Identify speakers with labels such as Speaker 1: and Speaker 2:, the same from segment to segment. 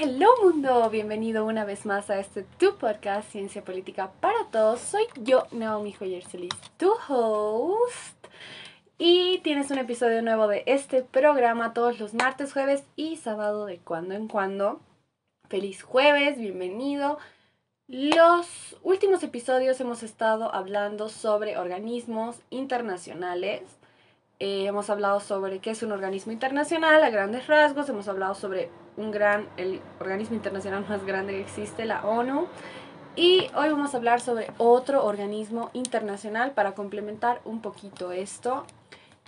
Speaker 1: Hello mundo, bienvenido una vez más a este tu podcast Ciencia Política para Todos. Soy yo, Naomi Joyer Solís, tu host. Y tienes un episodio nuevo de este programa todos los martes, jueves y sábado de cuando en cuando. Feliz jueves, bienvenido. Los últimos episodios hemos estado hablando sobre organismos internacionales eh, hemos hablado sobre qué es un organismo internacional a grandes rasgos, hemos hablado sobre un gran, el organismo internacional más grande que existe, la ONU, y hoy vamos a hablar sobre otro organismo internacional para complementar un poquito esto.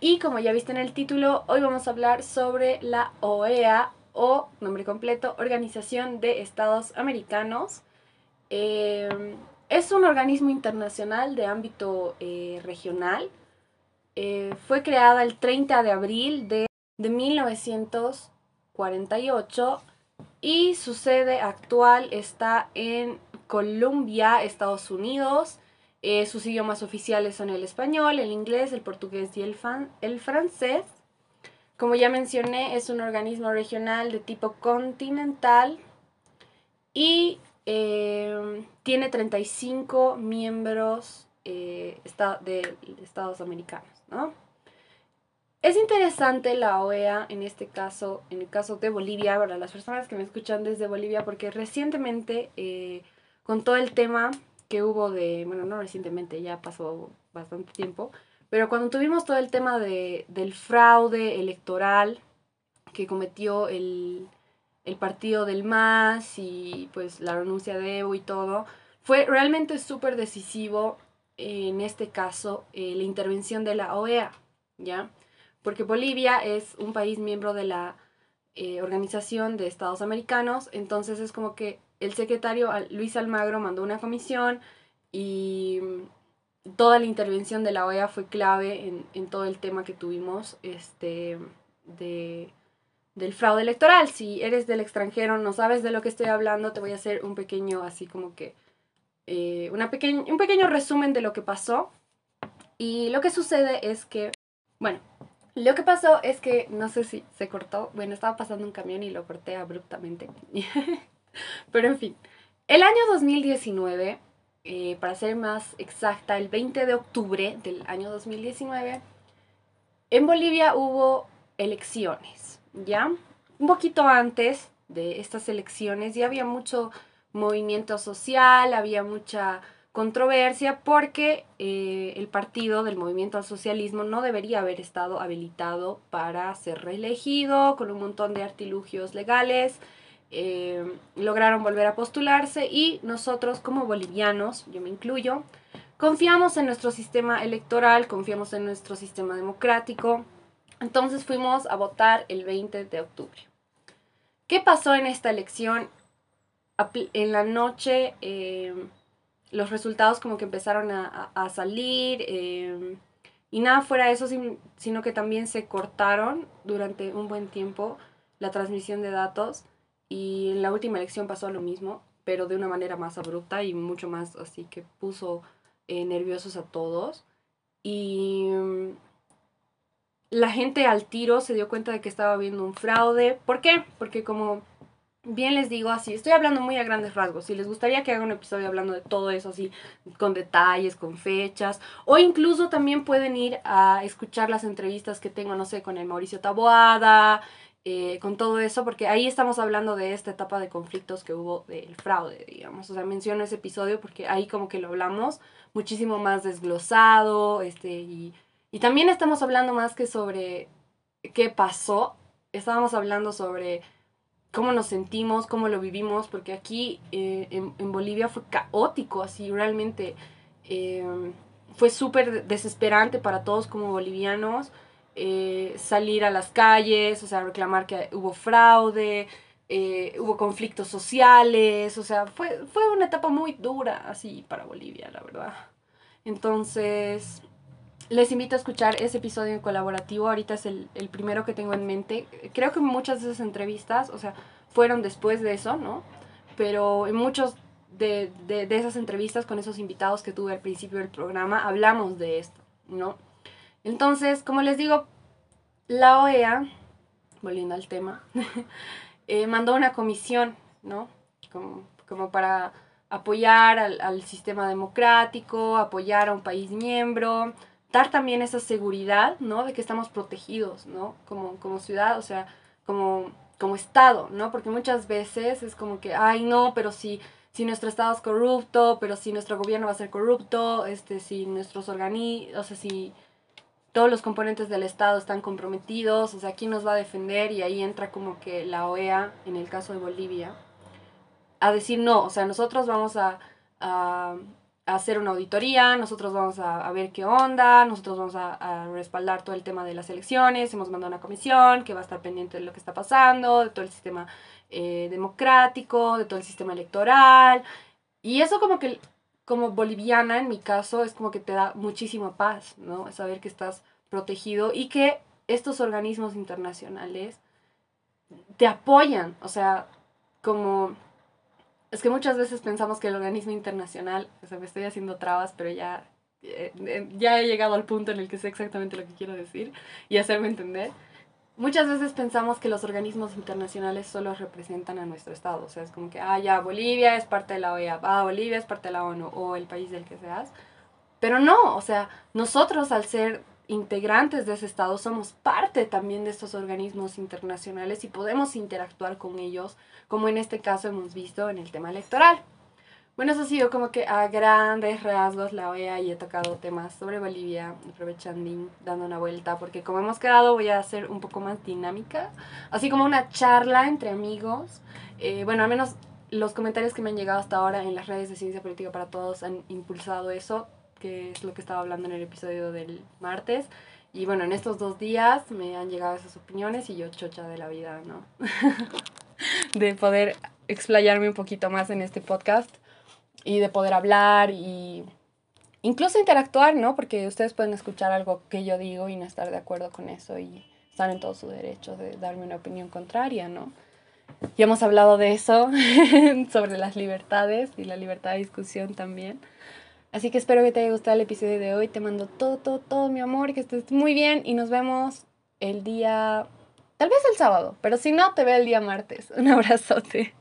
Speaker 1: Y como ya viste en el título, hoy vamos a hablar sobre la OEA o nombre completo, Organización de Estados Americanos. Eh, es un organismo internacional de ámbito eh, regional eh, fue creada el 30 de abril de, 1948 y su sede actual está en Colombia, Estados Unidos. Eh, sus idiomas oficiales son el español, el inglés, el portugués y el, el francés. Como ya mencioné, es un organismo regional de tipo continental y eh, tiene 35 miembros de Estados americanos. Es interesante la OEA en este caso, en el caso de Bolivia, para las personas que me escuchan desde Bolivia, porque recientemente, eh, con todo el tema que hubo de, bueno, no recientemente, ya pasó bastante tiempo, pero cuando tuvimos todo el tema de, del fraude electoral que cometió el, el partido del MAS y pues la renuncia de Evo y todo, fue realmente súper decisivo en este caso, eh, la intervención de la OEA, ¿ya? Porque Bolivia es un país miembro de la eh, Organización de Estados Americanos, entonces es como que el secretario Luis Almagro mandó una comisión y toda la intervención de la OEA fue clave en, todo el tema que tuvimos este, de, del fraude electoral. Si eres del extranjero, no sabes de lo que estoy hablando, te voy a hacer un pequeño así como que eh, una un pequeño resumen de lo que pasó. Y lo que sucede es que, bueno, lo que pasó es que, no sé si se cortó, bueno, estaba pasando un camión y lo corté abruptamente. Pero en fin, el año 2019, eh, para ser más exacta, el 20 de octubre del año 2019, en Bolivia hubo elecciones, ¿ya? Un poquito antes de estas elecciones ya había mucho movimiento social, había mucha controversia porque eh, el partido del movimiento al socialismo no debería haber estado habilitado para ser reelegido con un montón de artilugios legales. Eh, lograron volver a postularse y nosotros como bolivianos, yo me incluyo, confiamos en nuestro sistema electoral, confiamos en nuestro sistema democrático. Entonces fuimos a votar el 20 de octubre. ¿Qué pasó en esta elección? En la noche em, los resultados como que empezaron a, salir em, y nada fuera de eso, sino que también se cortaron durante un buen tiempo la transmisión de datos y en la última elección pasó lo mismo, pero de una manera más abrupta y mucho más así que puso eh, nerviosos a todos. Y em, la gente al tiro se dio cuenta de que estaba habiendo un fraude. ¿Por qué? Porque como bien les digo así, estoy hablando muy a grandes rasgos. Si les gustaría que haga un episodio hablando de todo eso, así, con detalles, con fechas, o incluso también pueden ir a escuchar las entrevistas que tengo, no sé, con el Mauricio Taboada, eh, con todo eso, porque ahí estamos hablando de esta etapa de conflictos que hubo del fraude, digamos. O sea, menciono ese episodio porque ahí como que lo hablamos muchísimo más desglosado, este, y, y también estamos hablando más que sobre qué pasó, estábamos hablando sobre cómo nos sentimos, cómo lo vivimos, porque aquí eh, en, Bolivia fue caótico, así realmente eh, fue súper desesperante para todos como bolivianos eh, salir a las calles, o sea, reclamar que hubo fraude, hubo conflictos sociales, o sea, fue, fue una etapa muy dura así para Bolivia, la verdad. Entonces, les invito a escuchar ese episodio colaborativo. Ahorita es el, primero que tengo en mente. Creo que muchas de esas entrevistas, o sea, fueron después de eso, ¿no? Pero en muchos de, esas entrevistas con esos invitados que tuve al principio del programa, hablamos de esto, ¿no? Entonces, como les digo, la OEA, volviendo al tema, eh, mandó una comisión, ¿no? Como, como para apoyar al, al, sistema democrático, apoyar a un país miembro, dar también esa seguridad, ¿no? De que estamos protegidos, ¿no? Como, como ciudad, o sea, como, como Estado, ¿no? Porque muchas veces es como que, ay, no, pero si, si nuestro Estado es corrupto, pero si nuestro gobierno va a ser corrupto, este, si nuestros organismos, o sea, si todos los componentes del Estado están comprometidos, o sea, ¿quién nos va a defender? Y ahí entra como que la OEA, en el caso de Bolivia, a decir no, o sea, nosotros vamos a, a, hacer una auditoría, nosotros vamos a, a, ver qué onda, nosotros vamos a, respaldar todo el tema de las elecciones, hemos mandado una comisión que va a estar pendiente de lo que está pasando, de todo el sistema eh, democrático, de todo el sistema electoral, y eso como que como boliviana, en mi caso, es como que te da muchísima paz, ¿no? Saber que estás protegido y que estos organismos internacionales te apoyan, o sea, como... Es que muchas veces pensamos que el organismo internacional, o sea, me estoy haciendo trabas, pero ya, eh, eh, ya he llegado al punto en el que sé exactamente lo que quiero decir y hacerme entender muchas veces pensamos que los organismos internacionales solo representan a nuestro Estado. O sea, es como que, ah, ya, Bolivia es parte de la OEA, ah, Bolivia es parte de la ONU o el país del que seas. Pero no, o sea, nosotros al ser integrantes de ese Estado somos parte también de estos organismos internacionales y podemos interactuar con ellos, como en este caso hemos visto en el tema electoral. Bueno, eso ha sido como que a grandes rasgos la OEA y he tocado temas sobre Bolivia, aprovechando, dando una vuelta, porque como hemos quedado voy a hacer un poco más dinámica, así como una charla entre amigos. Eh, bueno, al menos los comentarios que me han llegado hasta ahora en las redes de Ciencia Política para Todos han impulsado eso, que es lo que estaba hablando en el episodio del martes. Y bueno, en estos dos días me han llegado esas opiniones y yo chocha de la vida, ¿no? de poder explayarme un poquito más en este podcast y de poder hablar y incluso interactuar, ¿no? Porque ustedes pueden escuchar algo que yo digo y no estar de acuerdo con eso y están en todo su derecho de darme una opinión contraria, ¿no? Ya hemos hablado de eso, sobre las libertades y la libertad de discusión también. Así que espero que te haya gustado el episodio de hoy. Te mando todo, todo, todo mi amor, que estés muy bien y nos vemos el día, tal vez el sábado, pero si no, te veo el día martes. Un abrazote.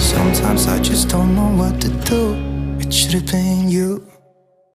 Speaker 1: Sometimes I just don't know what to do. It should have been you.